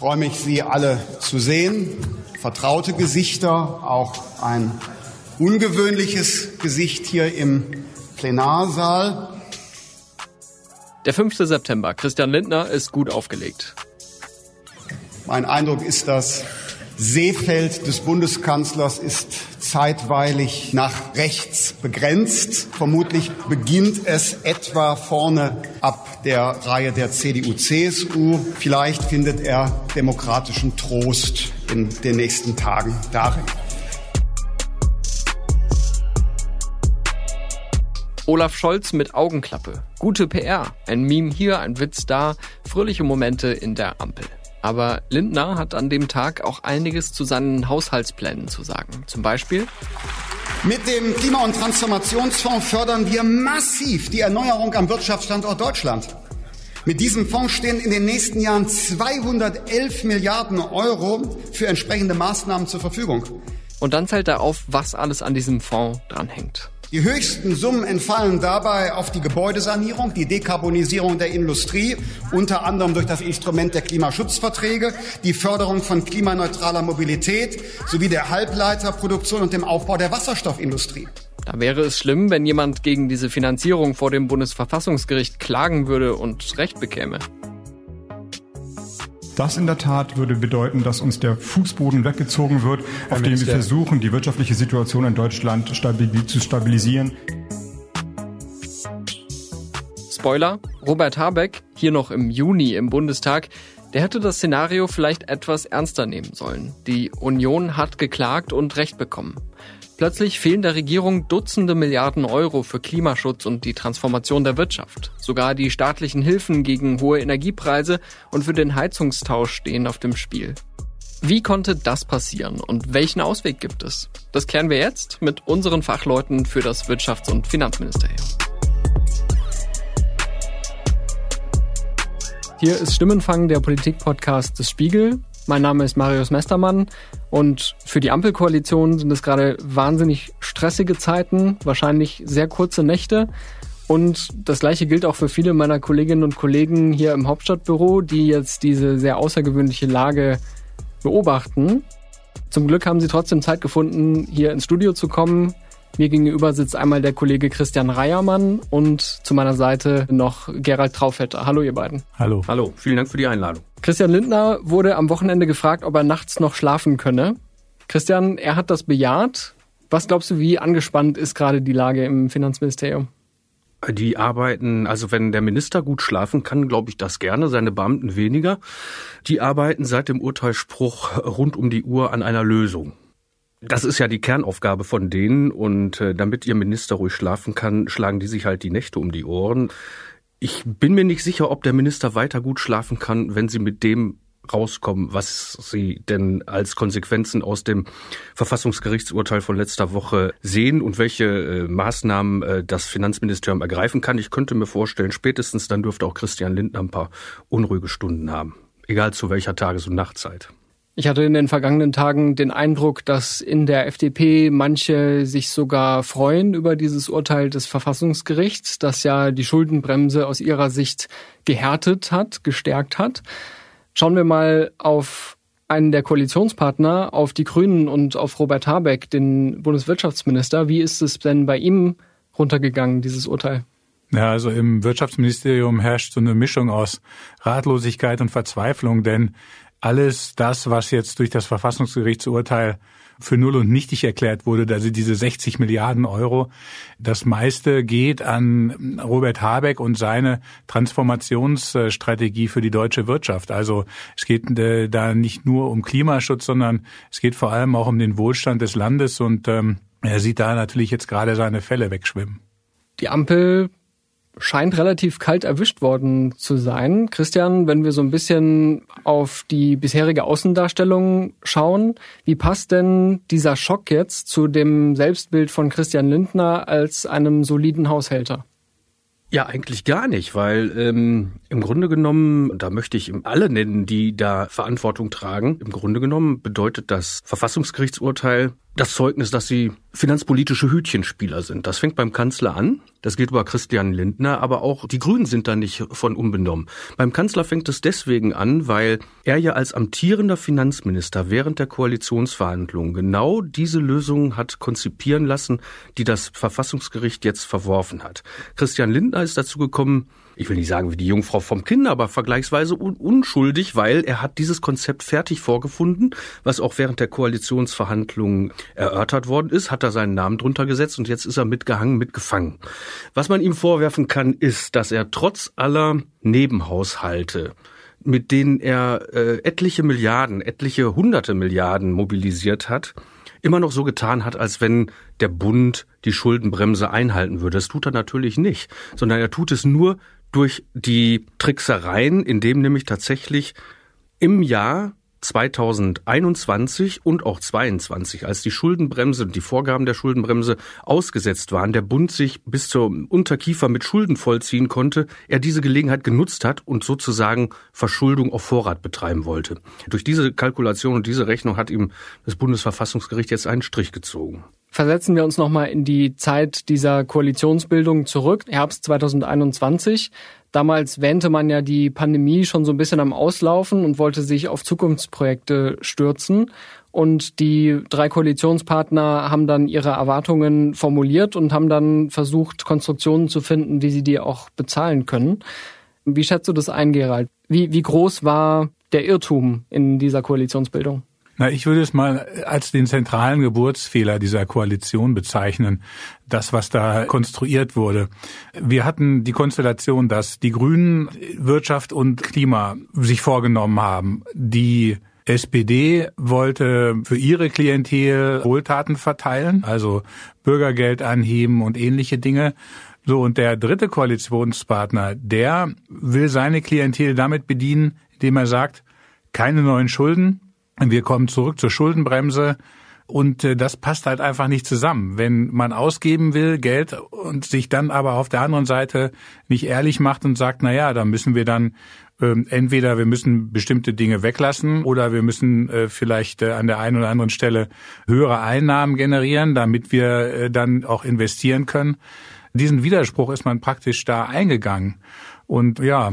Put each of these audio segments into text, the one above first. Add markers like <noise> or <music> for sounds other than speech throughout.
freue mich, Sie alle zu sehen. Vertraute Gesichter, auch ein ungewöhnliches Gesicht hier im Plenarsaal. Der 5. September. Christian Lindner ist gut aufgelegt. Mein Eindruck ist, das Seefeld des Bundeskanzlers ist zeitweilig nach rechts begrenzt. Vermutlich beginnt es etwa vorne ab der Reihe der CDU-CSU. Vielleicht findet er demokratischen Trost in den nächsten Tagen darin. Olaf Scholz mit Augenklappe. Gute PR. Ein Meme hier, ein Witz da. Fröhliche Momente in der Ampel. Aber Lindner hat an dem Tag auch einiges zu seinen Haushaltsplänen zu sagen. Zum Beispiel mit dem Klima- und Transformationsfonds fördern wir massiv die Erneuerung am Wirtschaftsstandort Deutschland. Mit diesem Fonds stehen in den nächsten Jahren 211 Milliarden Euro für entsprechende Maßnahmen zur Verfügung. Und dann zählt er auf, was alles an diesem Fonds dranhängt. Die höchsten Summen entfallen dabei auf die Gebäudesanierung, die Dekarbonisierung der Industrie, unter anderem durch das Instrument der Klimaschutzverträge, die Förderung von klimaneutraler Mobilität sowie der Halbleiterproduktion und dem Aufbau der Wasserstoffindustrie. Da wäre es schlimm, wenn jemand gegen diese Finanzierung vor dem Bundesverfassungsgericht klagen würde und Recht bekäme. Das in der Tat würde bedeuten, dass uns der Fußboden weggezogen wird, Herr auf dem wir versuchen, die wirtschaftliche Situation in Deutschland stabil zu stabilisieren. Spoiler, Robert Habeck, hier noch im Juni im Bundestag, der hätte das Szenario vielleicht etwas ernster nehmen sollen. Die Union hat geklagt und Recht bekommen. Plötzlich fehlen der Regierung Dutzende Milliarden Euro für Klimaschutz und die Transformation der Wirtschaft. Sogar die staatlichen Hilfen gegen hohe Energiepreise und für den Heizungstausch stehen auf dem Spiel. Wie konnte das passieren und welchen Ausweg gibt es? Das klären wir jetzt mit unseren Fachleuten für das Wirtschafts- und Finanzministerium. Hier ist Stimmenfang, der Politik-Podcast des Spiegel. Mein Name ist Marius Mestermann und für die Ampelkoalition sind es gerade wahnsinnig stressige Zeiten, wahrscheinlich sehr kurze Nächte. Und das gleiche gilt auch für viele meiner Kolleginnen und Kollegen hier im Hauptstadtbüro, die jetzt diese sehr außergewöhnliche Lage beobachten. Zum Glück haben sie trotzdem Zeit gefunden, hier ins Studio zu kommen. Mir gegenüber sitzt einmal der Kollege Christian Reiermann und zu meiner Seite noch Gerald Traufetter. Hallo ihr beiden. Hallo. Hallo, vielen Dank für die Einladung. Christian Lindner wurde am Wochenende gefragt, ob er nachts noch schlafen könne. Christian, er hat das bejaht. Was glaubst du, wie angespannt ist gerade die Lage im Finanzministerium? Die arbeiten, also wenn der Minister gut schlafen kann, glaube ich das gerne, seine Beamten weniger. Die arbeiten seit dem Urteilsspruch rund um die Uhr an einer Lösung. Das ist ja die Kernaufgabe von denen und äh, damit ihr Minister ruhig schlafen kann, schlagen die sich halt die Nächte um die Ohren. Ich bin mir nicht sicher, ob der Minister weiter gut schlafen kann, wenn sie mit dem rauskommen, was sie denn als Konsequenzen aus dem Verfassungsgerichtsurteil von letzter Woche sehen und welche äh, Maßnahmen äh, das Finanzministerium ergreifen kann. Ich könnte mir vorstellen, spätestens dann dürfte auch Christian Lindner ein paar unruhige Stunden haben, egal zu welcher Tages- und Nachtzeit. Ich hatte in den vergangenen Tagen den Eindruck, dass in der FDP manche sich sogar freuen über dieses Urteil des Verfassungsgerichts, das ja die Schuldenbremse aus ihrer Sicht gehärtet hat, gestärkt hat. Schauen wir mal auf einen der Koalitionspartner, auf die Grünen und auf Robert Habeck, den Bundeswirtschaftsminister. Wie ist es denn bei ihm runtergegangen, dieses Urteil? Ja, also im Wirtschaftsministerium herrscht so eine Mischung aus Ratlosigkeit und Verzweiflung, denn alles das, was jetzt durch das Verfassungsgerichtsurteil für null und nichtig erklärt wurde, also diese 60 Milliarden Euro, das meiste geht an Robert Habeck und seine Transformationsstrategie für die deutsche Wirtschaft. Also es geht äh, da nicht nur um Klimaschutz, sondern es geht vor allem auch um den Wohlstand des Landes und ähm, er sieht da natürlich jetzt gerade seine Fälle wegschwimmen. Die Ampel scheint relativ kalt erwischt worden zu sein. Christian, wenn wir so ein bisschen auf die bisherige Außendarstellung schauen, wie passt denn dieser Schock jetzt zu dem Selbstbild von Christian Lindner als einem soliden Haushälter? Ja, eigentlich gar nicht, weil ähm, im Grunde genommen, da möchte ich alle nennen, die da Verantwortung tragen, im Grunde genommen bedeutet das Verfassungsgerichtsurteil das Zeugnis, dass sie finanzpolitische Hütchenspieler sind. Das fängt beim Kanzler an. Das geht über Christian Lindner, aber auch die Grünen sind da nicht von unbenommen. Beim Kanzler fängt es deswegen an, weil er ja als amtierender Finanzminister während der Koalitionsverhandlungen genau diese Lösungen hat konzipieren lassen, die das Verfassungsgericht jetzt verworfen hat. Christian Lindner ist dazu gekommen, ich will nicht sagen wie die Jungfrau vom Kinder, aber vergleichsweise un unschuldig, weil er hat dieses Konzept fertig vorgefunden, was auch während der Koalitionsverhandlungen erörtert worden ist, hat er seinen Namen drunter gesetzt und jetzt ist er mitgehangen, mitgefangen. Was man ihm vorwerfen kann, ist, dass er trotz aller Nebenhaushalte mit denen er äh, etliche Milliarden, etliche hunderte Milliarden mobilisiert hat, immer noch so getan hat, als wenn der Bund die Schuldenbremse einhalten würde. Das tut er natürlich nicht, sondern er tut es nur durch die Tricksereien, indem nämlich tatsächlich im Jahr 2021 und auch 22, als die Schuldenbremse und die Vorgaben der Schuldenbremse ausgesetzt waren, der Bund sich bis zur Unterkiefer mit Schulden vollziehen konnte, er diese Gelegenheit genutzt hat und sozusagen Verschuldung auf Vorrat betreiben wollte. Durch diese Kalkulation und diese Rechnung hat ihm das Bundesverfassungsgericht jetzt einen Strich gezogen. Versetzen wir uns nochmal in die Zeit dieser Koalitionsbildung zurück, Herbst 2021. Damals wähnte man ja die Pandemie schon so ein bisschen am Auslaufen und wollte sich auf Zukunftsprojekte stürzen. Und die drei Koalitionspartner haben dann ihre Erwartungen formuliert und haben dann versucht, Konstruktionen zu finden, wie sie die auch bezahlen können. Wie schätzt du das ein, Gerald? Wie, wie groß war der Irrtum in dieser Koalitionsbildung? Na, ich würde es mal als den zentralen Geburtsfehler dieser Koalition bezeichnen. Das, was da konstruiert wurde. Wir hatten die Konstellation, dass die Grünen Wirtschaft und Klima sich vorgenommen haben. Die SPD wollte für ihre Klientel Wohltaten verteilen, also Bürgergeld anheben und ähnliche Dinge. So, und der dritte Koalitionspartner, der will seine Klientel damit bedienen, indem er sagt, keine neuen Schulden, wir kommen zurück zur Schuldenbremse. Und äh, das passt halt einfach nicht zusammen. Wenn man ausgeben will, Geld, und sich dann aber auf der anderen Seite nicht ehrlich macht und sagt, na ja, da müssen wir dann ähm, entweder wir müssen bestimmte Dinge weglassen oder wir müssen äh, vielleicht äh, an der einen oder anderen Stelle höhere Einnahmen generieren, damit wir äh, dann auch investieren können. Diesen Widerspruch ist man praktisch da eingegangen. Und ja,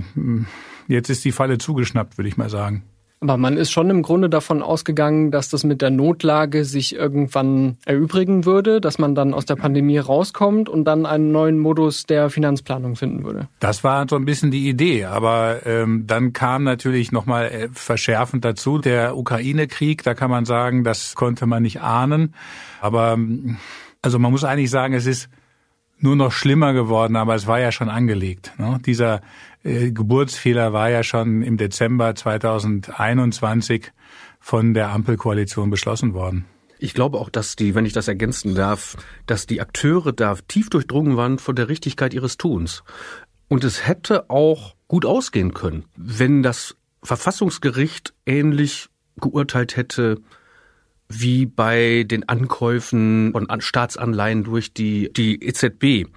jetzt ist die Falle zugeschnappt, würde ich mal sagen. Aber man ist schon im Grunde davon ausgegangen, dass das mit der Notlage sich irgendwann erübrigen würde, dass man dann aus der Pandemie rauskommt und dann einen neuen Modus der Finanzplanung finden würde. Das war so ein bisschen die Idee, aber ähm, dann kam natürlich nochmal äh, verschärfend dazu der Ukraine-Krieg. Da kann man sagen, das konnte man nicht ahnen. Aber also man muss eigentlich sagen, es ist nur noch schlimmer geworden, aber es war ja schon angelegt. Ne? Dieser äh, Geburtsfehler war ja schon im Dezember 2021 von der Ampelkoalition beschlossen worden. Ich glaube auch, dass die, wenn ich das ergänzen darf, dass die Akteure da tief durchdrungen waren von der Richtigkeit ihres Tuns. Und es hätte auch gut ausgehen können, wenn das Verfassungsgericht ähnlich geurteilt hätte wie bei den Ankäufen von Staatsanleihen durch die, die EZB.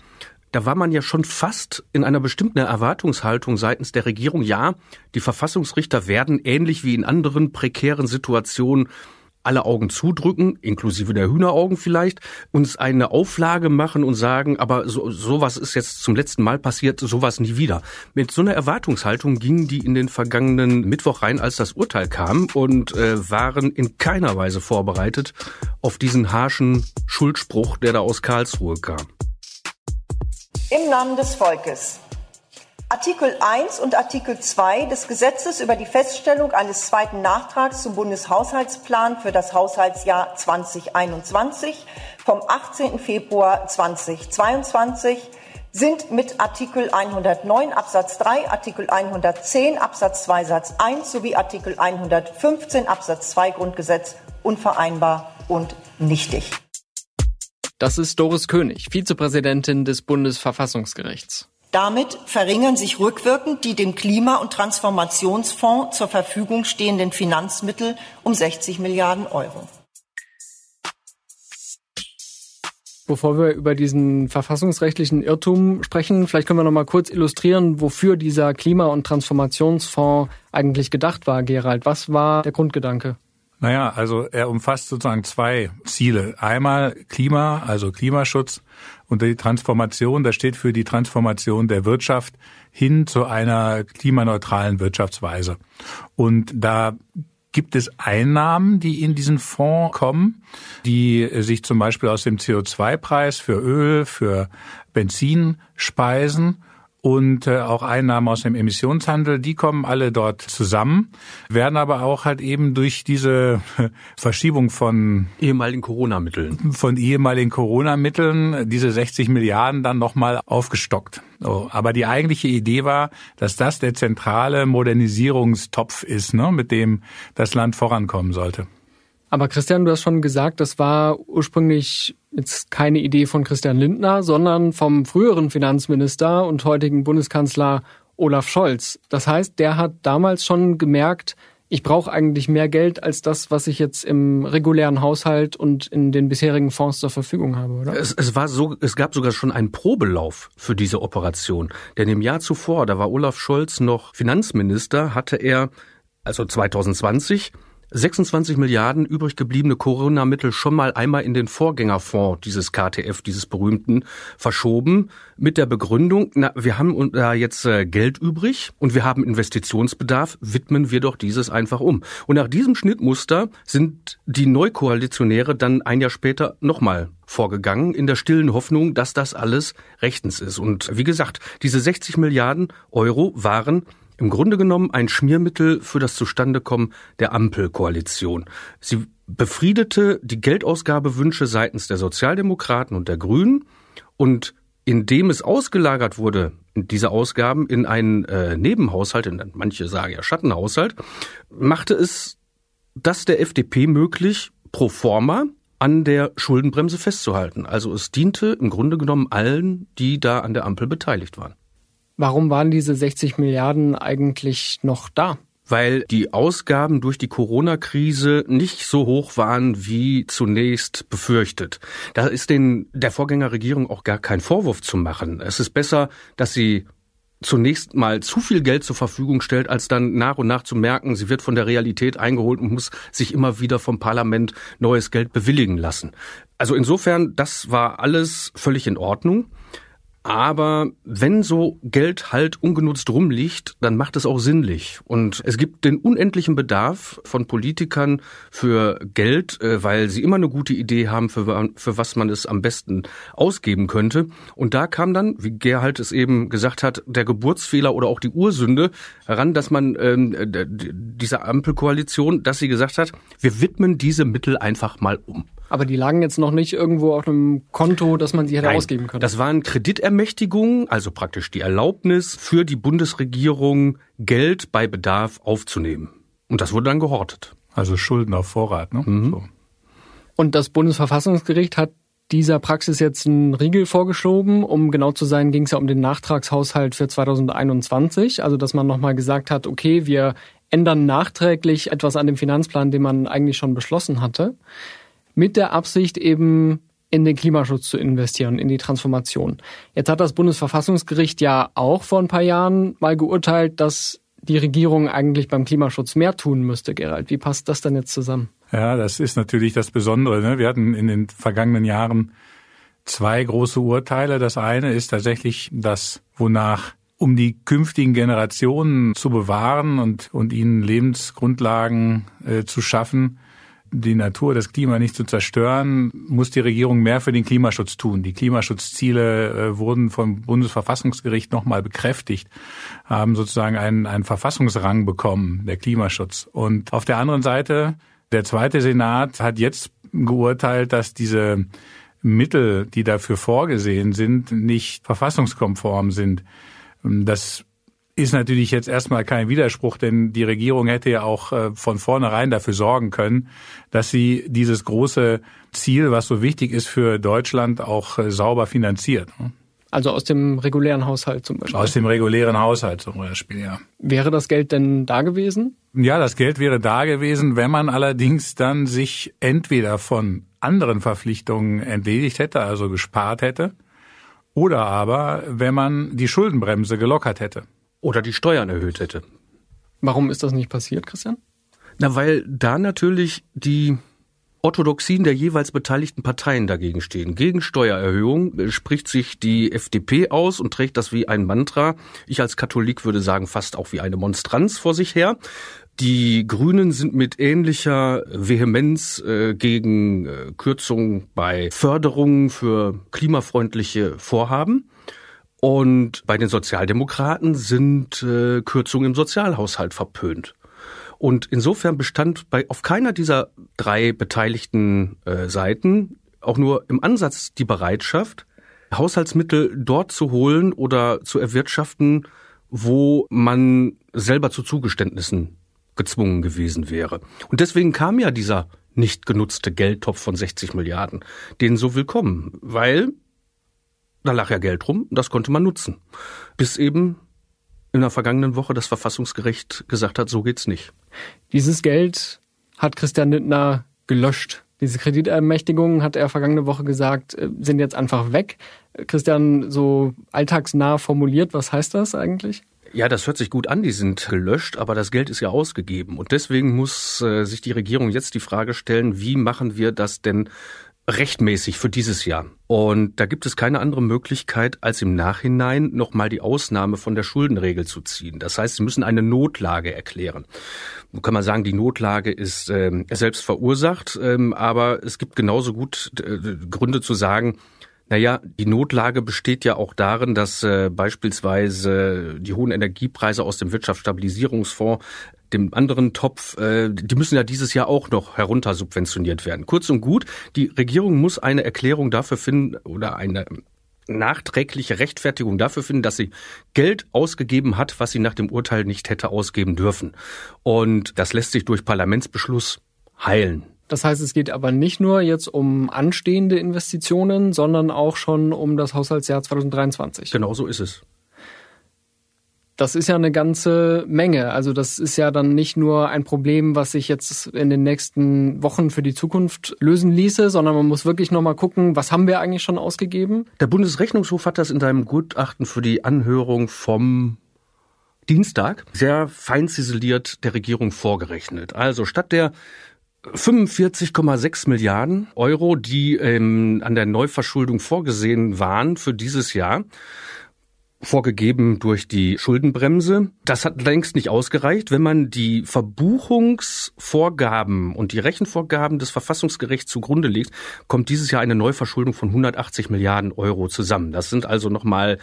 Da war man ja schon fast in einer bestimmten Erwartungshaltung seitens der Regierung. Ja, die Verfassungsrichter werden ähnlich wie in anderen prekären Situationen alle Augen zudrücken, inklusive der Hühneraugen vielleicht, uns eine Auflage machen und sagen, aber so, sowas ist jetzt zum letzten Mal passiert, sowas nie wieder. Mit so einer Erwartungshaltung gingen die in den vergangenen Mittwoch rein, als das Urteil kam und äh, waren in keiner Weise vorbereitet auf diesen harschen Schuldspruch, der da aus Karlsruhe kam. Im Namen des Volkes. Artikel 1 und Artikel 2 des Gesetzes über die Feststellung eines zweiten Nachtrags zum Bundeshaushaltsplan für das Haushaltsjahr 2021 vom 18. Februar 2022 sind mit Artikel 109 Absatz 3, Artikel 110 Absatz 2 Satz 1 sowie Artikel 115 Absatz 2 Grundgesetz unvereinbar und nichtig. Das ist Doris König, Vizepräsidentin des Bundesverfassungsgerichts. Damit verringern sich rückwirkend die dem Klima- und Transformationsfonds zur Verfügung stehenden Finanzmittel um 60 Milliarden Euro. Bevor wir über diesen verfassungsrechtlichen Irrtum sprechen, vielleicht können wir noch mal kurz illustrieren, wofür dieser Klima- und Transformationsfonds eigentlich gedacht war, Gerald. Was war der Grundgedanke? Naja, also er umfasst sozusagen zwei Ziele. Einmal Klima, also Klimaschutz und die Transformation, das steht für die Transformation der Wirtschaft hin zu einer klimaneutralen Wirtschaftsweise. Und da gibt es Einnahmen, die in diesen Fonds kommen, die sich zum Beispiel aus dem CO2-Preis für Öl, für Benzin speisen und äh, auch Einnahmen aus dem Emissionshandel, die kommen alle dort zusammen, werden aber auch halt eben durch diese <laughs> Verschiebung von ehemaligen Corona-Mitteln, von ehemaligen Corona-Mitteln, diese 60 Milliarden dann nochmal aufgestockt. So, aber die eigentliche Idee war, dass das der zentrale Modernisierungstopf ist, ne, mit dem das Land vorankommen sollte. Aber Christian, du hast schon gesagt, das war ursprünglich jetzt keine Idee von Christian Lindner, sondern vom früheren Finanzminister und heutigen Bundeskanzler Olaf Scholz. Das heißt, der hat damals schon gemerkt, ich brauche eigentlich mehr Geld als das, was ich jetzt im regulären Haushalt und in den bisherigen Fonds zur Verfügung habe, oder? Es, es war so, es gab sogar schon einen Probelauf für diese Operation. Denn im Jahr zuvor, da war Olaf Scholz noch Finanzminister, hatte er, also 2020, 26 Milliarden übrig gebliebene Corona-Mittel schon mal einmal in den Vorgängerfonds dieses KTF, dieses berühmten, verschoben mit der Begründung, na, wir haben da jetzt äh, Geld übrig und wir haben Investitionsbedarf, widmen wir doch dieses einfach um. Und nach diesem Schnittmuster sind die Neukoalitionäre dann ein Jahr später nochmal vorgegangen, in der stillen Hoffnung, dass das alles rechtens ist. Und wie gesagt, diese 60 Milliarden Euro waren im Grunde genommen ein Schmiermittel für das Zustandekommen der Ampelkoalition. Sie befriedete die Geldausgabewünsche seitens der Sozialdemokraten und der Grünen und indem es ausgelagert wurde, diese Ausgaben in einen äh, Nebenhaushalt, in, manche sagen ja Schattenhaushalt, machte es das der FDP möglich, pro forma an der Schuldenbremse festzuhalten. Also es diente im Grunde genommen allen, die da an der Ampel beteiligt waren. Warum waren diese 60 Milliarden eigentlich noch da? weil die Ausgaben durch die Corona-Krise nicht so hoch waren wie zunächst befürchtet. Da ist den der Vorgängerregierung auch gar kein Vorwurf zu machen. Es ist besser, dass sie zunächst mal zu viel Geld zur Verfügung stellt, als dann nach und nach zu merken, sie wird von der Realität eingeholt und muss sich immer wieder vom Parlament neues Geld bewilligen lassen. Also insofern, das war alles völlig in Ordnung. Aber wenn so Geld halt ungenutzt rumliegt, dann macht es auch sinnlich. Und es gibt den unendlichen Bedarf von Politikern für Geld, äh, weil sie immer eine gute Idee haben, für, für was man es am besten ausgeben könnte. Und da kam dann, wie Gerhard es eben gesagt hat, der Geburtsfehler oder auch die Ursünde heran, dass man ähm, dieser Ampelkoalition, dass sie gesagt hat, wir widmen diese Mittel einfach mal um. Aber die lagen jetzt noch nicht irgendwo auf einem Konto, dass man sie hätte Nein, ausgeben können. Das waren Kreditermächtigungen, also praktisch die Erlaubnis für die Bundesregierung, Geld bei Bedarf aufzunehmen. Und das wurde dann gehortet. Also Schulden auf Vorrat, ne? Mhm. So. Und das Bundesverfassungsgericht hat dieser Praxis jetzt einen Riegel vorgeschoben. Um genau zu sein, ging es ja um den Nachtragshaushalt für 2021. Also, dass man nochmal gesagt hat, okay, wir ändern nachträglich etwas an dem Finanzplan, den man eigentlich schon beschlossen hatte mit der Absicht eben in den Klimaschutz zu investieren, in die Transformation. Jetzt hat das Bundesverfassungsgericht ja auch vor ein paar Jahren mal geurteilt, dass die Regierung eigentlich beim Klimaschutz mehr tun müsste, Gerald. Wie passt das denn jetzt zusammen? Ja, das ist natürlich das Besondere. Ne? Wir hatten in den vergangenen Jahren zwei große Urteile. Das eine ist tatsächlich das, wonach um die künftigen Generationen zu bewahren und, und ihnen Lebensgrundlagen äh, zu schaffen, die Natur, das Klima nicht zu zerstören, muss die Regierung mehr für den Klimaschutz tun. Die Klimaschutzziele äh, wurden vom Bundesverfassungsgericht nochmal bekräftigt, haben sozusagen einen, einen Verfassungsrang bekommen, der Klimaschutz. Und auf der anderen Seite, der zweite Senat hat jetzt geurteilt, dass diese Mittel, die dafür vorgesehen sind, nicht verfassungskonform sind. Das ist natürlich jetzt erstmal kein Widerspruch, denn die Regierung hätte ja auch äh, von vornherein dafür sorgen können, dass sie dieses große Ziel, was so wichtig ist für Deutschland, auch äh, sauber finanziert. Ne? Also aus dem regulären Haushalt zum Beispiel. Aus dem regulären Haushalt zum Beispiel, ja. Wäre das Geld denn da gewesen? Ja, das Geld wäre da gewesen, wenn man allerdings dann sich entweder von anderen Verpflichtungen entledigt hätte, also gespart hätte, oder aber wenn man die Schuldenbremse gelockert hätte oder die Steuern erhöht hätte. Warum ist das nicht passiert, Christian? Na, weil da natürlich die Orthodoxien der jeweils beteiligten Parteien dagegen stehen. Gegen Steuererhöhung spricht sich die FDP aus und trägt das wie ein Mantra. Ich als Katholik würde sagen, fast auch wie eine Monstranz vor sich her. Die Grünen sind mit ähnlicher Vehemenz äh, gegen äh, Kürzungen bei Förderungen für klimafreundliche Vorhaben. Und bei den Sozialdemokraten sind äh, Kürzungen im Sozialhaushalt verpönt. Und insofern bestand bei auf keiner dieser drei beteiligten äh, Seiten auch nur im Ansatz die Bereitschaft, Haushaltsmittel dort zu holen oder zu erwirtschaften, wo man selber zu Zugeständnissen gezwungen gewesen wäre. Und deswegen kam ja dieser nicht genutzte Geldtopf von 60 Milliarden, den so willkommen, weil da lag ja Geld rum, das konnte man nutzen. Bis eben in der vergangenen Woche das Verfassungsgericht gesagt hat, so geht's nicht. Dieses Geld hat Christian Lindner gelöscht. Diese Kreditermächtigungen, hat er vergangene Woche gesagt, äh, sind jetzt einfach weg. Christian, so alltagsnah formuliert, was heißt das eigentlich? Ja, das hört sich gut an, die sind gelöscht, aber das Geld ist ja ausgegeben. Und deswegen muss äh, sich die Regierung jetzt die Frage stellen, wie machen wir das denn rechtmäßig für dieses Jahr. Und da gibt es keine andere Möglichkeit, als im Nachhinein nochmal die Ausnahme von der Schuldenregel zu ziehen. Das heißt, Sie müssen eine Notlage erklären. Nun kann man sagen, die Notlage ist äh, selbst verursacht, ähm, aber es gibt genauso gut äh, Gründe zu sagen, naja, die Notlage besteht ja auch darin, dass äh, beispielsweise die hohen Energiepreise aus dem Wirtschaftsstabilisierungsfonds dem anderen Topf, äh, die müssen ja dieses Jahr auch noch herunter subventioniert werden. Kurz und gut, die Regierung muss eine Erklärung dafür finden oder eine nachträgliche Rechtfertigung dafür finden, dass sie Geld ausgegeben hat, was sie nach dem Urteil nicht hätte ausgeben dürfen. Und das lässt sich durch Parlamentsbeschluss heilen. Das heißt, es geht aber nicht nur jetzt um anstehende Investitionen, sondern auch schon um das Haushaltsjahr 2023. Genau so ist es. Das ist ja eine ganze Menge. Also das ist ja dann nicht nur ein Problem, was sich jetzt in den nächsten Wochen für die Zukunft lösen ließe, sondern man muss wirklich nochmal gucken, was haben wir eigentlich schon ausgegeben? Der Bundesrechnungshof hat das in seinem Gutachten für die Anhörung vom Dienstag sehr fein ziseliert der Regierung vorgerechnet. Also statt der 45,6 Milliarden Euro, die ähm, an der Neuverschuldung vorgesehen waren für dieses Jahr, vorgegeben durch die Schuldenbremse. Das hat längst nicht ausgereicht. Wenn man die Verbuchungsvorgaben und die Rechenvorgaben des Verfassungsgerichts zugrunde legt, kommt dieses Jahr eine Neuverschuldung von 180 Milliarden Euro zusammen. Das sind also nochmal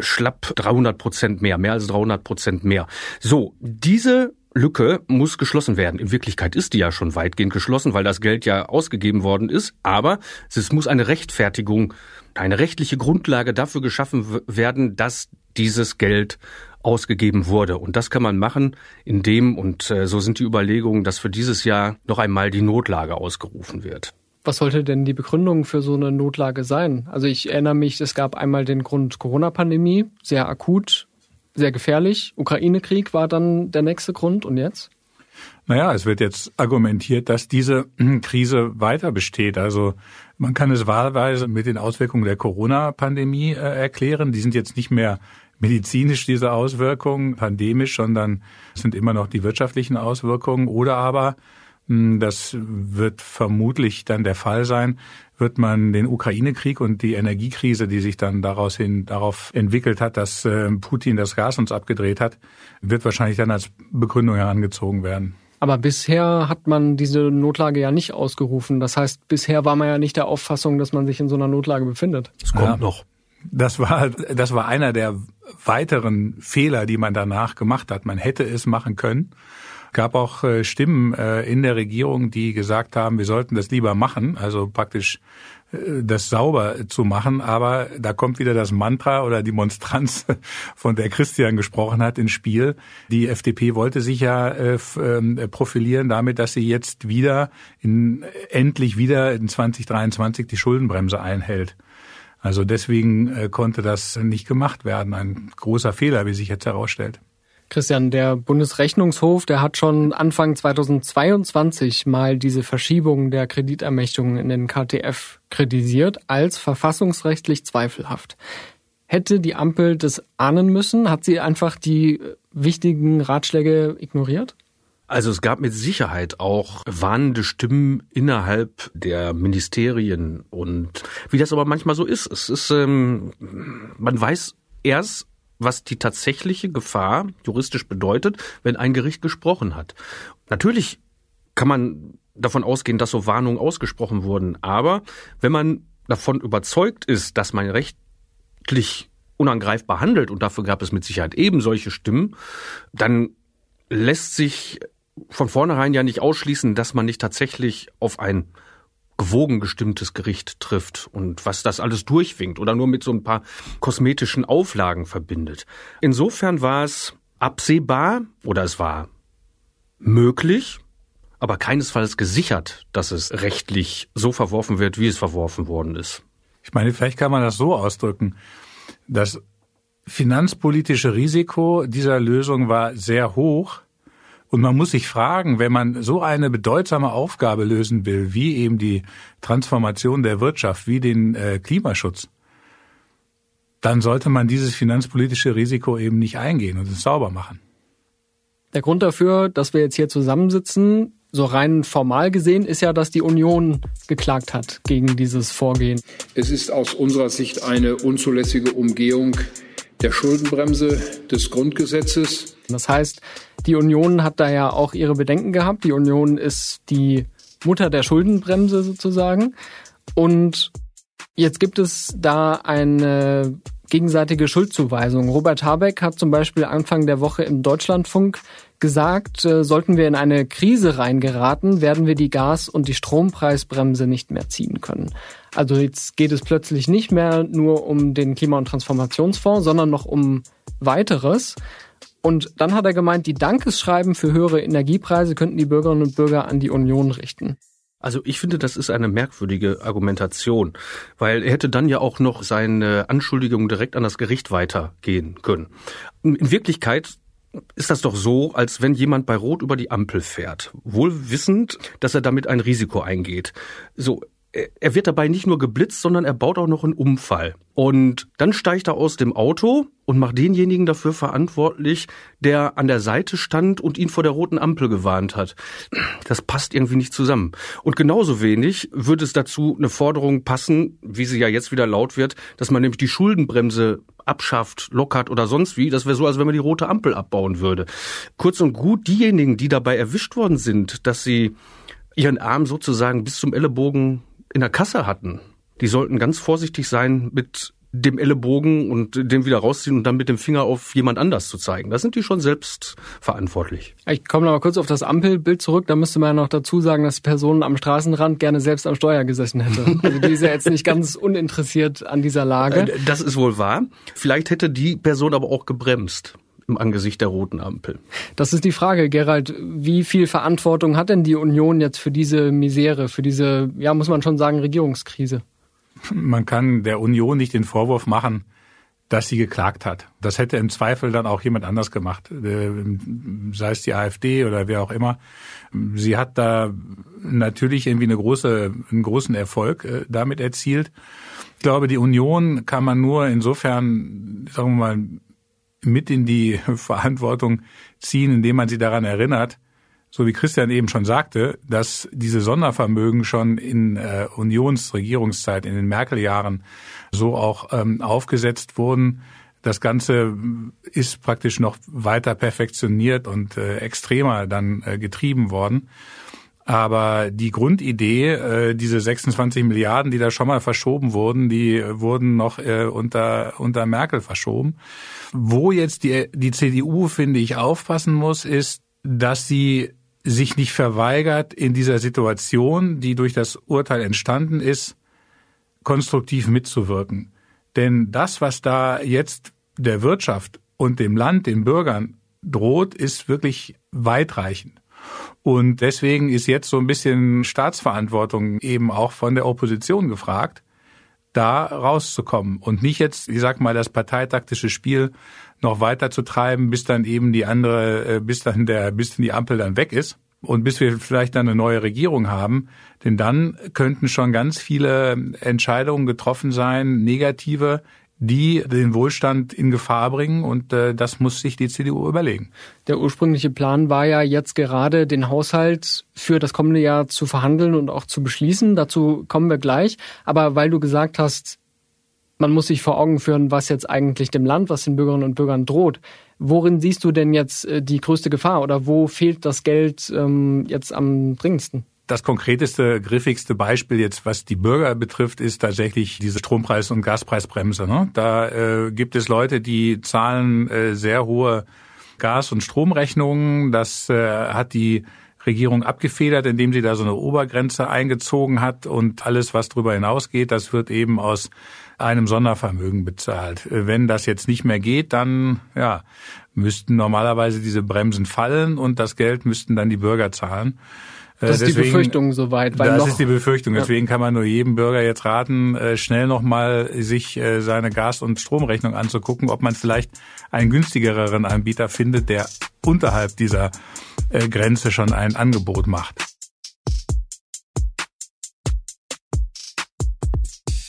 schlapp 300 Prozent mehr, mehr als 300 Prozent mehr. So, diese Lücke muss geschlossen werden. In Wirklichkeit ist die ja schon weitgehend geschlossen, weil das Geld ja ausgegeben worden ist. Aber es muss eine Rechtfertigung, eine rechtliche Grundlage dafür geschaffen werden, dass dieses Geld ausgegeben wurde. Und das kann man machen, indem, und äh, so sind die Überlegungen, dass für dieses Jahr noch einmal die Notlage ausgerufen wird. Was sollte denn die Begründung für so eine Notlage sein? Also ich erinnere mich, es gab einmal den Grund Corona-Pandemie, sehr akut, sehr gefährlich. Ukraine-Krieg war dann der nächste Grund und jetzt? Naja, es wird jetzt argumentiert, dass diese Krise weiter besteht. Also man kann es wahlweise mit den Auswirkungen der Corona-Pandemie äh, erklären. Die sind jetzt nicht mehr medizinisch diese Auswirkungen, pandemisch, sondern sind immer noch die wirtschaftlichen Auswirkungen. Oder aber, das wird vermutlich dann der Fall sein, wird man den Ukraine-Krieg und die Energiekrise, die sich dann daraus hin darauf entwickelt hat, dass äh, Putin das Gas uns abgedreht hat, wird wahrscheinlich dann als Begründung herangezogen werden. Aber bisher hat man diese Notlage ja nicht ausgerufen. Das heißt, bisher war man ja nicht der Auffassung, dass man sich in so einer Notlage befindet. Es kommt ja. noch. Das war, das war einer der weiteren Fehler, die man danach gemacht hat. Man hätte es machen können gab auch äh, Stimmen äh, in der Regierung, die gesagt haben, wir sollten das lieber machen, also praktisch äh, das sauber zu machen, aber da kommt wieder das Mantra oder die Monstranz, <laughs> von der Christian gesprochen hat, ins Spiel. Die FDP wollte sich ja äh, ähm, profilieren damit, dass sie jetzt wieder in, endlich wieder in 2023 die Schuldenbremse einhält. Also deswegen konnte das nicht gemacht werden. Ein großer Fehler, wie sich jetzt herausstellt. Christian, der Bundesrechnungshof, der hat schon Anfang 2022 mal diese Verschiebung der Kreditermächtigungen in den KTF kritisiert als verfassungsrechtlich zweifelhaft. Hätte die Ampel das ahnen müssen? Hat sie einfach die wichtigen Ratschläge ignoriert? Also es gab mit Sicherheit auch warnende Stimmen innerhalb der Ministerien und wie das aber manchmal so ist. Es ist, ähm, man weiß erst, was die tatsächliche Gefahr juristisch bedeutet, wenn ein Gericht gesprochen hat. Natürlich kann man davon ausgehen, dass so Warnungen ausgesprochen wurden, aber wenn man davon überzeugt ist, dass man rechtlich unangreifbar handelt, und dafür gab es mit Sicherheit eben solche Stimmen, dann lässt sich von vornherein ja nicht ausschließen, dass man nicht tatsächlich auf ein gewogen gestimmtes Gericht trifft und was das alles durchwinkt oder nur mit so ein paar kosmetischen Auflagen verbindet. Insofern war es absehbar oder es war möglich, aber keinesfalls gesichert, dass es rechtlich so verworfen wird, wie es verworfen worden ist. Ich meine, vielleicht kann man das so ausdrücken. Das finanzpolitische Risiko dieser Lösung war sehr hoch und man muss sich fragen, wenn man so eine bedeutsame Aufgabe lösen will, wie eben die Transformation der Wirtschaft, wie den äh, Klimaschutz, dann sollte man dieses finanzpolitische Risiko eben nicht eingehen und es sauber machen. Der Grund dafür, dass wir jetzt hier zusammensitzen, so rein formal gesehen, ist ja, dass die Union geklagt hat gegen dieses Vorgehen. Es ist aus unserer Sicht eine unzulässige Umgehung der Schuldenbremse des Grundgesetzes. Das heißt, die Union hat da ja auch ihre Bedenken gehabt. Die Union ist die Mutter der Schuldenbremse sozusagen. Und jetzt gibt es da eine gegenseitige Schuldzuweisung. Robert Habeck hat zum Beispiel Anfang der Woche im Deutschlandfunk gesagt, äh, sollten wir in eine Krise reingeraten, werden wir die Gas- und die Strompreisbremse nicht mehr ziehen können. Also jetzt geht es plötzlich nicht mehr nur um den Klima- und Transformationsfonds, sondern noch um weiteres. Und dann hat er gemeint, die Dankesschreiben für höhere Energiepreise könnten die Bürgerinnen und Bürger an die Union richten. Also ich finde, das ist eine merkwürdige Argumentation, weil er hätte dann ja auch noch seine Anschuldigung direkt an das Gericht weitergehen können. In Wirklichkeit ist das doch so, als wenn jemand bei Rot über die Ampel fährt, wohl wissend, dass er damit ein Risiko eingeht. So, er wird dabei nicht nur geblitzt, sondern er baut auch noch einen Unfall. Und dann steigt er aus dem Auto und macht denjenigen dafür verantwortlich, der an der Seite stand und ihn vor der roten Ampel gewarnt hat. Das passt irgendwie nicht zusammen. Und genauso wenig würde es dazu eine Forderung passen, wie sie ja jetzt wieder laut wird, dass man nämlich die Schuldenbremse abschafft, lockert oder sonst wie. Das wäre so, als wenn man die rote Ampel abbauen würde. Kurz und gut, diejenigen, die dabei erwischt worden sind, dass sie ihren Arm sozusagen bis zum Ellenbogen in der Kasse hatten, die sollten ganz vorsichtig sein mit dem Ellenbogen und den wieder rausziehen und dann mit dem Finger auf jemand anders zu zeigen. Da sind die schon selbst verantwortlich. Ich komme noch mal kurz auf das Ampelbild zurück. Da müsste man ja noch dazu sagen, dass die Person am Straßenrand gerne selbst am Steuer gesessen hätte. Also die ist ja jetzt nicht ganz uninteressiert an dieser Lage. Äh, das ist wohl wahr. Vielleicht hätte die Person aber auch gebremst im Angesicht der roten Ampel. Das ist die Frage, Gerald. Wie viel Verantwortung hat denn die Union jetzt für diese Misere, für diese, ja, muss man schon sagen, Regierungskrise? Man kann der Union nicht den Vorwurf machen, dass sie geklagt hat. Das hätte im Zweifel dann auch jemand anders gemacht, äh, sei es die AfD oder wer auch immer. Sie hat da natürlich irgendwie eine große, einen großen Erfolg äh, damit erzielt. Ich glaube, die Union kann man nur insofern, sagen wir mal, mit in die <laughs> Verantwortung ziehen, indem man sie daran erinnert, so wie Christian eben schon sagte, dass diese Sondervermögen schon in äh, Unionsregierungszeit, in den Merkel-Jahren so auch ähm, aufgesetzt wurden. Das Ganze ist praktisch noch weiter perfektioniert und äh, extremer dann äh, getrieben worden. Aber die Grundidee, äh, diese 26 Milliarden, die da schon mal verschoben wurden, die wurden noch äh, unter, unter Merkel verschoben. Wo jetzt die, die CDU, finde ich, aufpassen muss, ist, dass sie sich nicht verweigert, in dieser Situation, die durch das Urteil entstanden ist, konstruktiv mitzuwirken. Denn das, was da jetzt der Wirtschaft und dem Land, den Bürgern droht, ist wirklich weitreichend. Und deswegen ist jetzt so ein bisschen Staatsverantwortung eben auch von der Opposition gefragt, da rauszukommen und nicht jetzt, ich sag mal, das parteitaktische Spiel noch weiter zu treiben, bis dann eben die andere, äh, bis dann der, bis dann die Ampel dann weg ist und bis wir vielleicht dann eine neue Regierung haben. Denn dann könnten schon ganz viele Entscheidungen getroffen sein, negative, die den Wohlstand in Gefahr bringen und äh, das muss sich die CDU überlegen. Der ursprüngliche Plan war ja jetzt gerade den Haushalt für das kommende Jahr zu verhandeln und auch zu beschließen. Dazu kommen wir gleich. Aber weil du gesagt hast, man muss sich vor Augen führen, was jetzt eigentlich dem Land, was den Bürgerinnen und Bürgern droht. Worin siehst du denn jetzt äh, die größte Gefahr oder wo fehlt das Geld ähm, jetzt am dringendsten? Das konkreteste, griffigste Beispiel jetzt, was die Bürger betrifft, ist tatsächlich diese Strompreis- und Gaspreisbremse. Ne? Da äh, gibt es Leute, die zahlen äh, sehr hohe Gas- und Stromrechnungen. Das äh, hat die Regierung abgefedert, indem sie da so eine Obergrenze eingezogen hat und alles, was darüber hinausgeht, das wird eben aus einem Sondervermögen bezahlt. Wenn das jetzt nicht mehr geht, dann ja, müssten normalerweise diese Bremsen fallen und das Geld müssten dann die Bürger zahlen. Das ist Deswegen, die Befürchtung soweit. Weil das ist die Befürchtung. Deswegen kann man nur jedem Bürger jetzt raten, äh, schnell nochmal sich äh, seine Gas- und Stromrechnung anzugucken, ob man vielleicht einen günstigeren Anbieter findet, der unterhalb dieser äh, Grenze schon ein Angebot macht.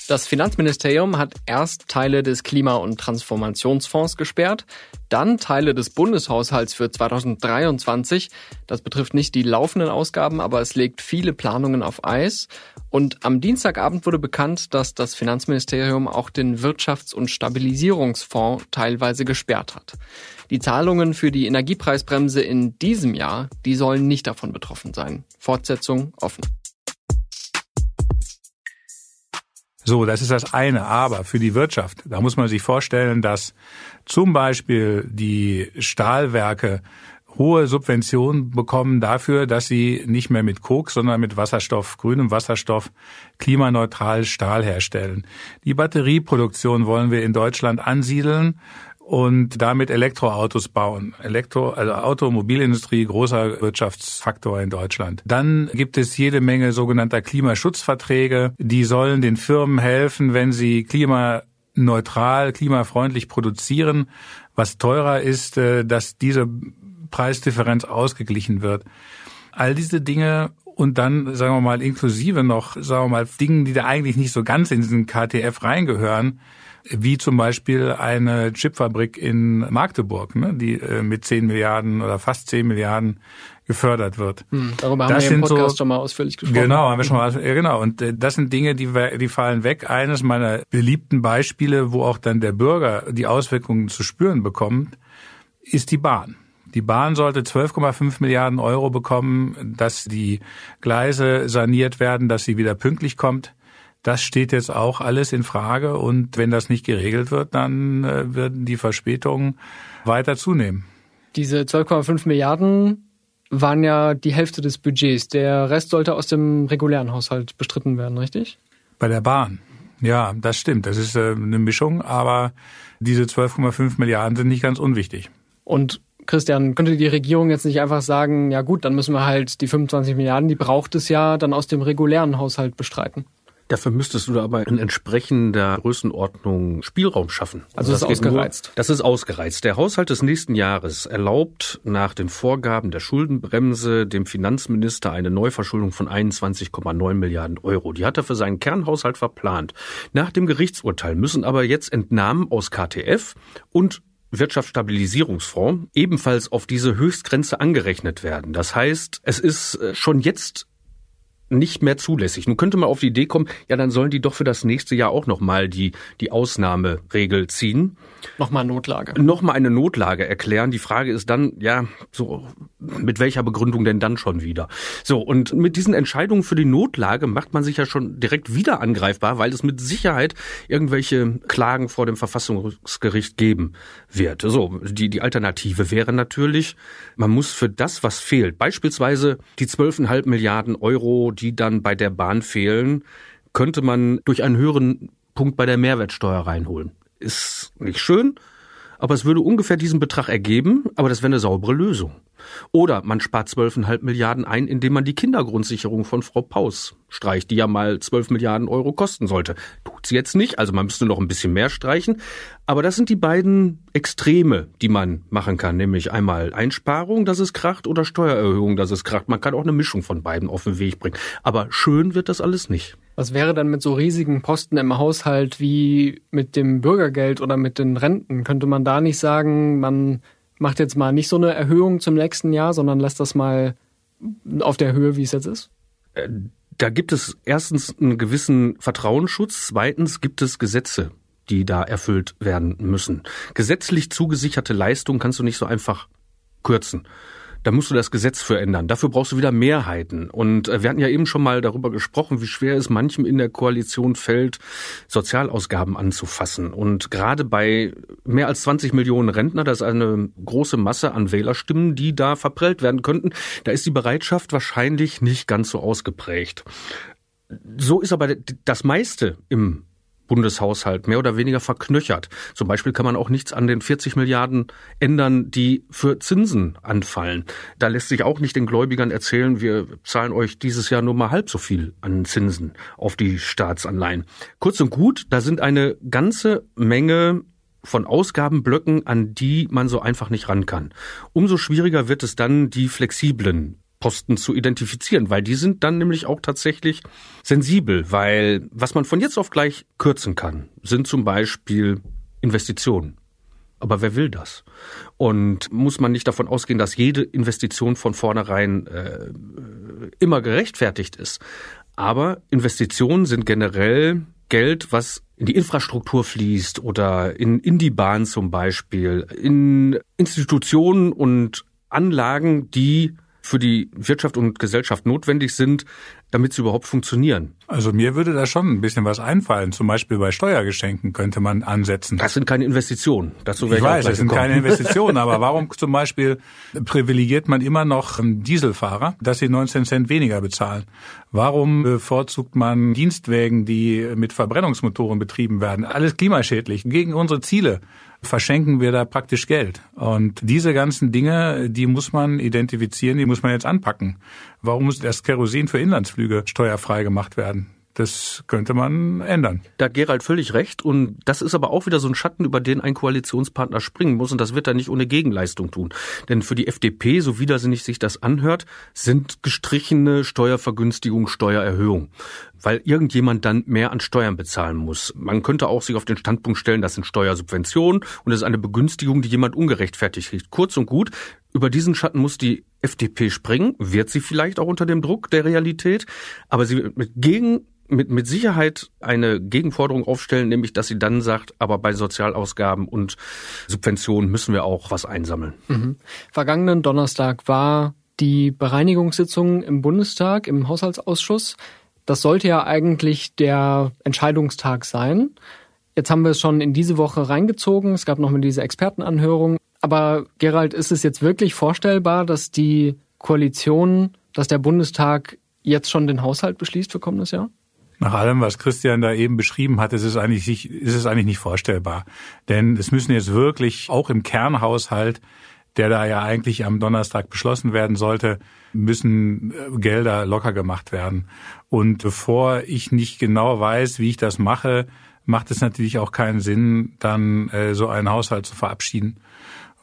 Das Finanzministerium hat erst Teile des Klima- und Transformationsfonds gesperrt, dann Teile des Bundeshaushalts für 2023. Das betrifft nicht die laufenden Ausgaben, aber es legt viele Planungen auf Eis. Und am Dienstagabend wurde bekannt, dass das Finanzministerium auch den Wirtschafts- und Stabilisierungsfonds teilweise gesperrt hat. Die Zahlungen für die Energiepreisbremse in diesem Jahr, die sollen nicht davon betroffen sein. Fortsetzung offen. So, das ist das eine. Aber für die Wirtschaft, da muss man sich vorstellen, dass zum Beispiel die Stahlwerke hohe Subventionen bekommen dafür, dass sie nicht mehr mit Koks, sondern mit Wasserstoff, grünem Wasserstoff, klimaneutral Stahl herstellen. Die Batterieproduktion wollen wir in Deutschland ansiedeln und damit Elektroautos bauen. Elektro, also Automobilindustrie, großer Wirtschaftsfaktor in Deutschland. Dann gibt es jede Menge sogenannter Klimaschutzverträge. Die sollen den Firmen helfen, wenn sie klimaneutral, klimafreundlich produzieren, was teurer ist, äh, dass diese Preisdifferenz ausgeglichen wird. All diese Dinge und dann, sagen wir mal, inklusive noch, sagen wir mal, Dingen, die da eigentlich nicht so ganz in diesen KTF reingehören, wie zum Beispiel eine Chipfabrik in Magdeburg, ne, die äh, mit 10 Milliarden oder fast 10 Milliarden gefördert wird. Hm, darüber haben das wir im Podcast so, schon mal ausführlich gesprochen. Genau, haben wir schon mal, ja, genau. Und äh, das sind Dinge, die, die fallen weg. Eines meiner beliebten Beispiele, wo auch dann der Bürger die Auswirkungen zu spüren bekommt, ist die Bahn. Die Bahn sollte 12,5 Milliarden Euro bekommen, dass die Gleise saniert werden, dass sie wieder pünktlich kommt. Das steht jetzt auch alles in Frage und wenn das nicht geregelt wird, dann äh, werden die Verspätungen weiter zunehmen. Diese 12,5 Milliarden waren ja die Hälfte des Budgets. Der Rest sollte aus dem regulären Haushalt bestritten werden, richtig? Bei der Bahn. Ja, das stimmt. Das ist äh, eine Mischung, aber diese 12,5 Milliarden sind nicht ganz unwichtig. Und Christian, könnte die Regierung jetzt nicht einfach sagen, ja gut, dann müssen wir halt die 25 Milliarden, die braucht es ja, dann aus dem regulären Haushalt bestreiten? Dafür müsstest du aber in entsprechender Größenordnung Spielraum schaffen. Also, also das, das ist ausgereizt. Nur, das ist ausgereizt. Der Haushalt des nächsten Jahres erlaubt nach den Vorgaben der Schuldenbremse dem Finanzminister eine Neuverschuldung von 21,9 Milliarden Euro. Die hat er für seinen Kernhaushalt verplant. Nach dem Gerichtsurteil müssen aber jetzt Entnahmen aus KTF und Wirtschaftsstabilisierungsfonds ebenfalls auf diese Höchstgrenze angerechnet werden. Das heißt, es ist äh, schon jetzt nicht mehr zulässig. Nun könnte man auf die Idee kommen, ja, dann sollen die doch für das nächste Jahr auch nochmal die, die Ausnahmeregel ziehen. Nochmal Notlage. Nochmal eine Notlage erklären. Die Frage ist dann, ja, so, mit welcher Begründung denn dann schon wieder? So, und mit diesen Entscheidungen für die Notlage macht man sich ja schon direkt wieder angreifbar, weil es mit Sicherheit irgendwelche Klagen vor dem Verfassungsgericht geben wird. So, die, die Alternative wäre natürlich, man muss für das, was fehlt, beispielsweise die 12,5 Milliarden Euro, die dann bei der Bahn fehlen, könnte man durch einen höheren Punkt bei der Mehrwertsteuer reinholen. Ist nicht schön, aber es würde ungefähr diesen Betrag ergeben, aber das wäre eine saubere Lösung. Oder man spart 12,5 Milliarden ein, indem man die Kindergrundsicherung von Frau Paus streicht, die ja mal 12 Milliarden Euro kosten sollte. Tut sie jetzt nicht, also man müsste noch ein bisschen mehr streichen. Aber das sind die beiden Extreme, die man machen kann, nämlich einmal Einsparung, dass es kracht, oder Steuererhöhung, dass es kracht. Man kann auch eine Mischung von beiden auf den Weg bringen. Aber schön wird das alles nicht. Was wäre dann mit so riesigen Posten im Haushalt wie mit dem Bürgergeld oder mit den Renten? Könnte man da nicht sagen, man macht jetzt mal nicht so eine Erhöhung zum nächsten Jahr, sondern lässt das mal auf der Höhe, wie es jetzt ist? Äh, da gibt es erstens einen gewissen Vertrauensschutz, zweitens gibt es Gesetze, die da erfüllt werden müssen. Gesetzlich zugesicherte Leistungen kannst du nicht so einfach kürzen da musst du das Gesetz für ändern. Dafür brauchst du wieder Mehrheiten. Und äh, wir hatten ja eben schon mal darüber gesprochen, wie schwer es manchem in der Koalition fällt, Sozialausgaben anzufassen. Und gerade bei mehr als 20 Millionen Rentner, das ist eine große Masse an Wählerstimmen, die da verprellt werden könnten, da ist die Bereitschaft wahrscheinlich nicht ganz so ausgeprägt. So ist aber das meiste im Bundeshaushalt mehr oder weniger verknöchert. Zum Beispiel kann man auch nichts an den 40 Milliarden ändern, die für Zinsen anfallen. Da lässt sich auch nicht den Gläubigern erzählen, wir zahlen euch dieses Jahr nur mal halb so viel an Zinsen auf die Staatsanleihen. Kurz und gut, da sind eine ganze Menge von Ausgabenblöcken, an die man so einfach nicht ran kann. Umso schwieriger wird es dann, die flexiblen Posten zu identifizieren, weil die sind dann nämlich auch tatsächlich sensibel, weil was man von jetzt auf gleich kürzen kann, sind zum Beispiel Investitionen. Aber wer will das? Und muss man nicht davon ausgehen, dass jede Investition von vornherein äh, immer gerechtfertigt ist? Aber Investitionen sind generell Geld, was in die Infrastruktur fließt oder in, in die Bahn zum Beispiel, in Institutionen und Anlagen, die für die Wirtschaft und Gesellschaft notwendig sind, damit sie überhaupt funktionieren. Also mir würde da schon ein bisschen was einfallen. Zum Beispiel bei Steuergeschenken könnte man ansetzen. Das sind keine Investitionen. Dazu ich, ich weiß, das sind keine <laughs> Investitionen. aber warum zum Beispiel privilegiert man immer noch Dieselfahrer, dass sie 19 Cent weniger bezahlen? Warum bevorzugt man Dienstwägen, die mit Verbrennungsmotoren betrieben werden? Alles klimaschädlich, gegen unsere Ziele verschenken wir da praktisch Geld. Und diese ganzen Dinge, die muss man identifizieren, die muss man jetzt anpacken. Warum muss das Kerosin für Inlandsflüge steuerfrei gemacht werden? Das könnte man ändern. Da Gerald völlig recht. Und das ist aber auch wieder so ein Schatten, über den ein Koalitionspartner springen muss. Und das wird er nicht ohne Gegenleistung tun. Denn für die FDP, so widersinnig sich das anhört, sind gestrichene Steuervergünstigung, Steuererhöhung. Weil irgendjemand dann mehr an Steuern bezahlen muss. Man könnte auch sich auf den Standpunkt stellen, das sind Steuersubventionen und das ist eine Begünstigung, die jemand ungerechtfertigt kriegt. Kurz und gut, über diesen Schatten muss die FDP springen, wird sie vielleicht auch unter dem Druck der Realität, aber sie wird mit gegen mit, mit Sicherheit eine Gegenforderung aufstellen, nämlich dass sie dann sagt, aber bei Sozialausgaben und Subventionen müssen wir auch was einsammeln. Mhm. Vergangenen Donnerstag war die Bereinigungssitzung im Bundestag, im Haushaltsausschuss. Das sollte ja eigentlich der Entscheidungstag sein. Jetzt haben wir es schon in diese Woche reingezogen. Es gab noch mal diese Expertenanhörung. Aber Gerald, ist es jetzt wirklich vorstellbar, dass die Koalition, dass der Bundestag jetzt schon den Haushalt beschließt für kommendes Jahr? Nach allem, was Christian da eben beschrieben hat, ist es eigentlich, nicht, ist es eigentlich nicht vorstellbar. Denn es müssen jetzt wirklich auch im Kernhaushalt, der da ja eigentlich am Donnerstag beschlossen werden sollte, müssen äh, Gelder locker gemacht werden. Und bevor ich nicht genau weiß, wie ich das mache, macht es natürlich auch keinen Sinn, dann äh, so einen Haushalt zu verabschieden.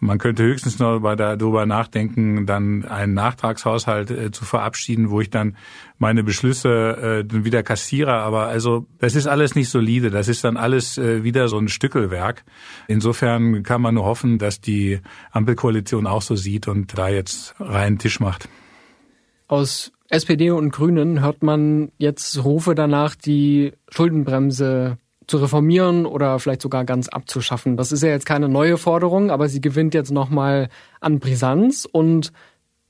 Man könnte höchstens noch darüber nachdenken, dann einen Nachtragshaushalt äh, zu verabschieden, wo ich dann meine Beschlüsse äh, wieder kassiere. Aber also das ist alles nicht solide. Das ist dann alles äh, wieder so ein Stückelwerk. Insofern kann man nur hoffen, dass die Ampelkoalition auch so sieht und da jetzt reinen Tisch macht. Aus SPD und Grünen hört man jetzt Rufe danach, die Schuldenbremse zu reformieren oder vielleicht sogar ganz abzuschaffen. Das ist ja jetzt keine neue Forderung, aber sie gewinnt jetzt nochmal an Brisanz und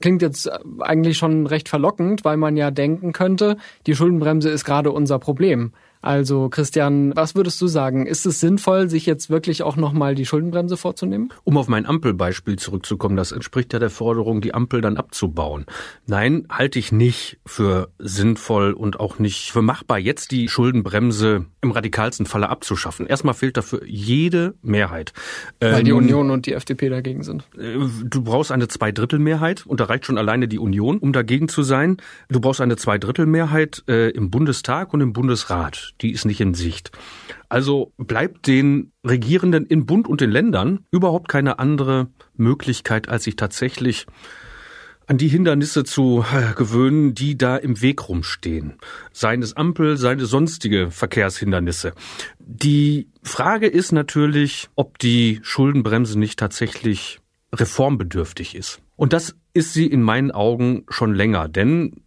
klingt jetzt eigentlich schon recht verlockend, weil man ja denken könnte, die Schuldenbremse ist gerade unser Problem. Also Christian, was würdest du sagen? Ist es sinnvoll, sich jetzt wirklich auch nochmal die Schuldenbremse vorzunehmen? Um auf mein Ampelbeispiel zurückzukommen, das entspricht ja der Forderung, die Ampel dann abzubauen. Nein, halte ich nicht für sinnvoll und auch nicht für machbar, jetzt die Schuldenbremse im radikalsten Falle abzuschaffen. Erstmal fehlt dafür jede Mehrheit. Weil ähm, die Union und die FDP dagegen sind. Äh, du brauchst eine Zweidrittelmehrheit und da reicht schon alleine die Union, um dagegen zu sein. Du brauchst eine Zweidrittelmehrheit äh, im Bundestag und im Bundesrat. Die ist nicht in Sicht. Also bleibt den Regierenden in Bund und den Ländern überhaupt keine andere Möglichkeit, als sich tatsächlich an die Hindernisse zu äh, gewöhnen, die da im Weg rumstehen. Seien es Ampel, seien es sonstige Verkehrshindernisse. Die Frage ist natürlich, ob die Schuldenbremse nicht tatsächlich reformbedürftig ist. Und das ist sie in meinen Augen schon länger, denn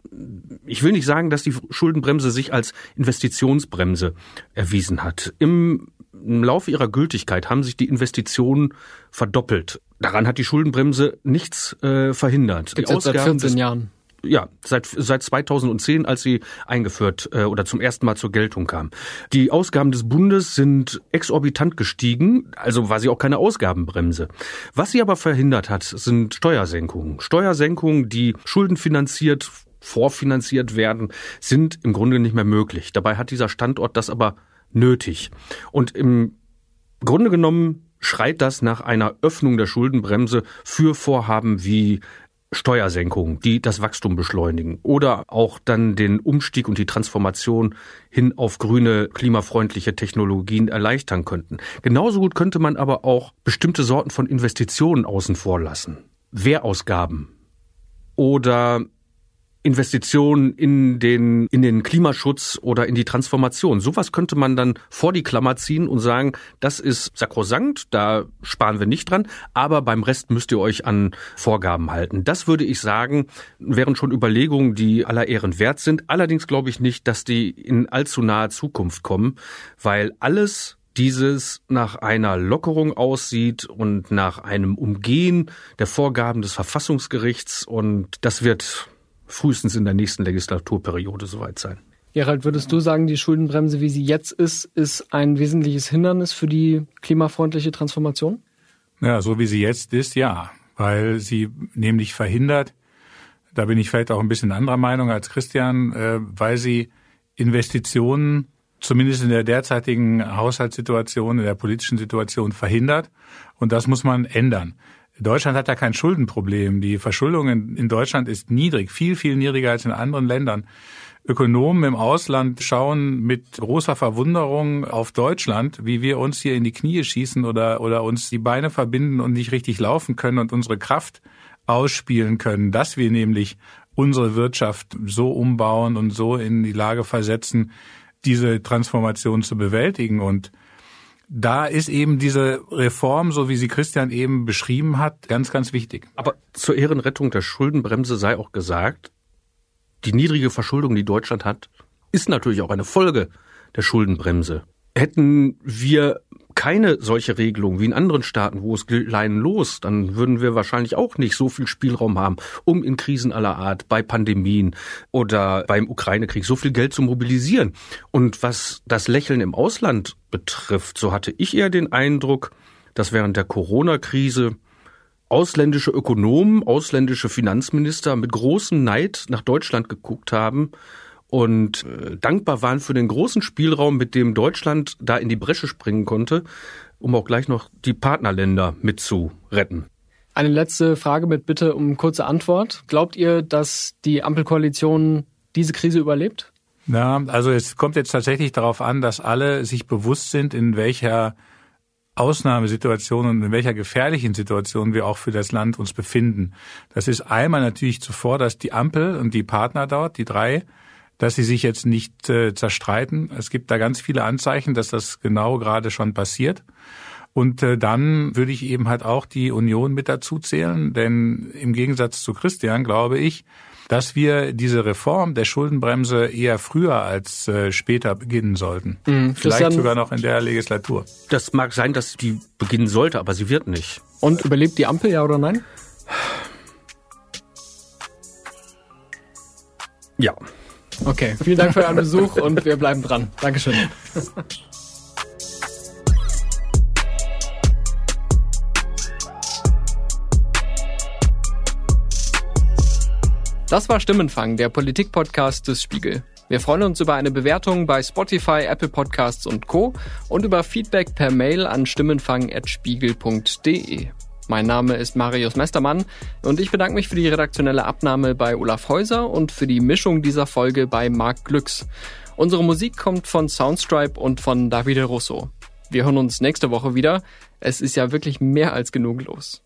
ich will nicht sagen, dass die Schuldenbremse sich als Investitionsbremse erwiesen hat. Im im Laufe ihrer Gültigkeit haben sich die Investitionen verdoppelt. Daran hat die Schuldenbremse nichts äh, verhindert. Die seit 14 des, Jahren. Ja, seit, seit 2010, als sie eingeführt äh, oder zum ersten Mal zur Geltung kam. Die Ausgaben des Bundes sind exorbitant gestiegen, also war sie auch keine Ausgabenbremse. Was sie aber verhindert hat, sind Steuersenkungen. Steuersenkungen, die schuldenfinanziert vorfinanziert werden, sind im Grunde nicht mehr möglich. Dabei hat dieser Standort das aber nötig. Und im Grunde genommen schreit das nach einer Öffnung der Schuldenbremse für Vorhaben wie Steuersenkungen, die das Wachstum beschleunigen oder auch dann den Umstieg und die Transformation hin auf grüne, klimafreundliche Technologien erleichtern könnten. Genauso gut könnte man aber auch bestimmte Sorten von Investitionen außen vor lassen. Wehrausgaben oder Investitionen in den, in den Klimaschutz oder in die Transformation. Sowas könnte man dann vor die Klammer ziehen und sagen, das ist sakrosankt, da sparen wir nicht dran, aber beim Rest müsst ihr euch an Vorgaben halten. Das würde ich sagen, wären schon Überlegungen, die aller Ehren wert sind. Allerdings glaube ich nicht, dass die in allzu naher Zukunft kommen, weil alles dieses nach einer Lockerung aussieht und nach einem Umgehen der Vorgaben des Verfassungsgerichts und das wird frühestens in der nächsten Legislaturperiode soweit sein. Gerald, würdest du sagen, die Schuldenbremse, wie sie jetzt ist, ist ein wesentliches Hindernis für die klimafreundliche Transformation? Ja, so wie sie jetzt ist, ja, weil sie nämlich verhindert, da bin ich vielleicht auch ein bisschen anderer Meinung als Christian, äh, weil sie Investitionen zumindest in der derzeitigen Haushaltssituation, in der politischen Situation verhindert. Und das muss man ändern. Deutschland hat ja kein Schuldenproblem. Die Verschuldung in, Deutschland ist niedrig, viel, viel niedriger als in anderen Ländern. Ökonomen im Ausland schauen mit großer Verwunderung auf Deutschland, wie wir uns hier in die Knie schießen oder, oder uns die Beine verbinden und nicht richtig laufen können und unsere Kraft ausspielen können, dass wir nämlich unsere Wirtschaft so umbauen und so in die Lage versetzen, diese Transformation zu bewältigen. Und da ist eben diese Reform, so wie sie Christian eben beschrieben hat, ganz, ganz wichtig. Aber zur Ehrenrettung der Schuldenbremse sei auch gesagt, die niedrige Verschuldung, die Deutschland hat, ist natürlich auch eine Folge der Schuldenbremse. Hätten wir keine solche Regelung wie in anderen Staaten, wo es gilt Leinen los, dann würden wir wahrscheinlich auch nicht so viel Spielraum haben, um in Krisen aller Art, bei Pandemien oder beim Ukraine-Krieg so viel Geld zu mobilisieren. Und was das Lächeln im Ausland betrifft, so hatte ich eher den Eindruck, dass während der Corona-Krise ausländische Ökonomen, ausländische Finanzminister mit großem Neid nach Deutschland geguckt haben und äh, dankbar waren für den großen Spielraum, mit dem Deutschland da in die Bresche springen konnte, um auch gleich noch die Partnerländer mitzuretten. Eine letzte Frage mit Bitte um kurze Antwort. Glaubt ihr, dass die Ampelkoalition diese Krise überlebt? Na, also es kommt jetzt tatsächlich darauf an, dass alle sich bewusst sind, in welcher Ausnahmesituation und in welcher gefährlichen Situation wir auch für das Land uns befinden. Das ist einmal natürlich zuvor, dass die Ampel und die Partner dort, die drei, dass sie sich jetzt nicht äh, zerstreiten. Es gibt da ganz viele Anzeichen, dass das genau gerade schon passiert. Und äh, dann würde ich eben halt auch die Union mit dazu zählen, denn im Gegensatz zu Christian glaube ich, dass wir diese Reform der Schuldenbremse eher früher als äh, später beginnen sollten. Mhm, Vielleicht sogar noch in der Legislatur. Das mag sein, dass die beginnen sollte, aber sie wird nicht. Und überlebt die Ampel, ja oder nein? Ja. Okay, vielen Dank für euren Besuch und wir bleiben dran. Dankeschön. Das war Stimmenfang, der Politik-Podcast des Spiegel. Wir freuen uns über eine Bewertung bei Spotify, Apple Podcasts und Co. und über Feedback per Mail an stimmenfang.spiegel.de. Mein Name ist Marius Mestermann und ich bedanke mich für die redaktionelle Abnahme bei Olaf Häuser und für die Mischung dieser Folge bei Marc Glücks. Unsere Musik kommt von Soundstripe und von Davide Russo. Wir hören uns nächste Woche wieder. Es ist ja wirklich mehr als genug los.